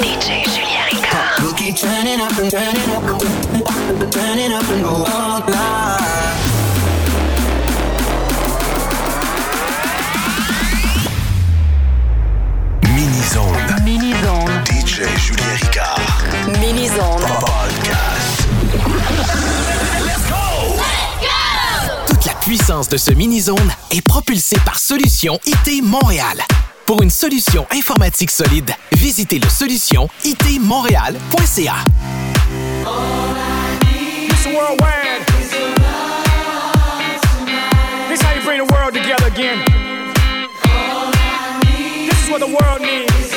DJ Julien Ricard. We'll keep turning up and turning up and turning up and go all night. Mini Zone. Mini Zone. DJ Julien Ricard. Mini Zone. Podcast. Toute la puissance de ce mini-zone est propulsée par Solution IT Montréal. Pour une solution informatique solide, visitez le solution itmontréal.ca. This. This how you bring the world together again. This is what the world needs.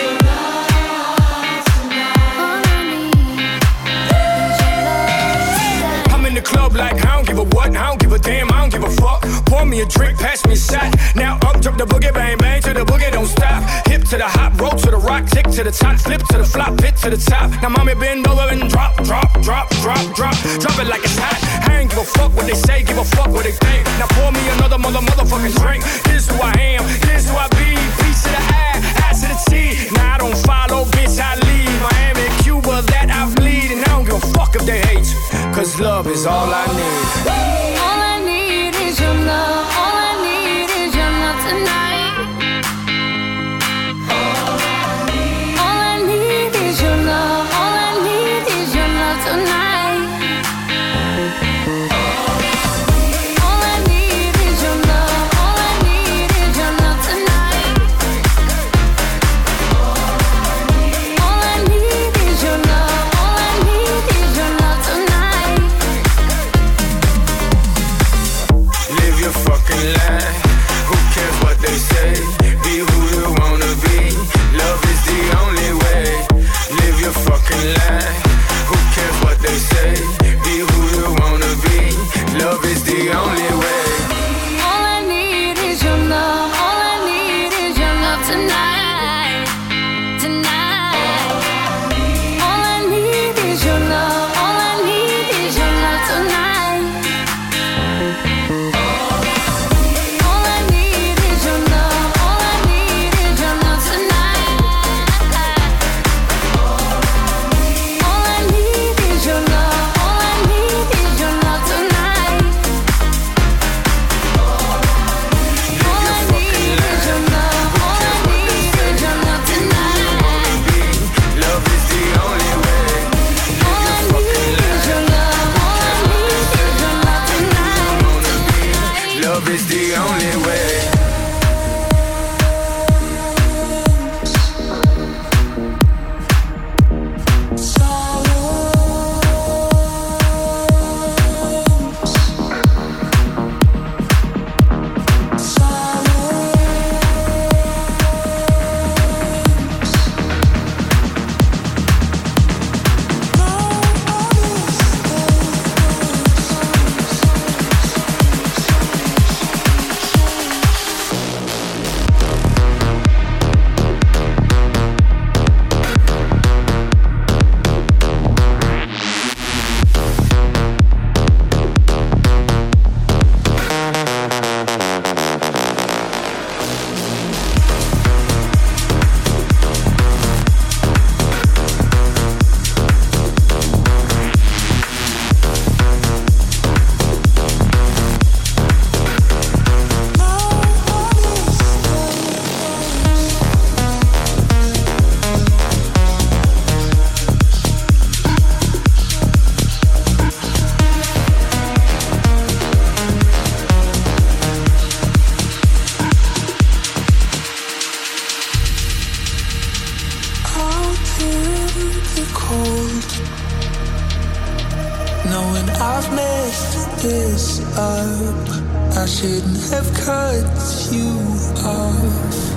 I'm in the club like I don't give a what, I don't give a damn, I don't give a fuck. Pour me a drink, pass me a shot. Now up, jump the boogie, bang bang to the boogie, don't stop. Hip to the hop, roll to the rock, tick to the top, flip to the flop, hit to the top. Now mommy bend over and drop, drop, drop, drop, drop, drop it like it's hot. I ain't give a fuck what they say, give a fuck what they think. Now pour me another mother motherfucking drink. Here's who I am, here's who I be. Piece to the I, I to the T. Now I don't follow, bitch, I leave. Miami, Cuba, that I bleed, and I don't give a fuck if they hate you. Cause love is all I need. All I this up, I shouldn't have cut you off.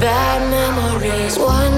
bad memories. One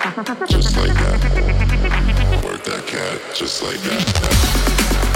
Just like that. Work that cat, just like that.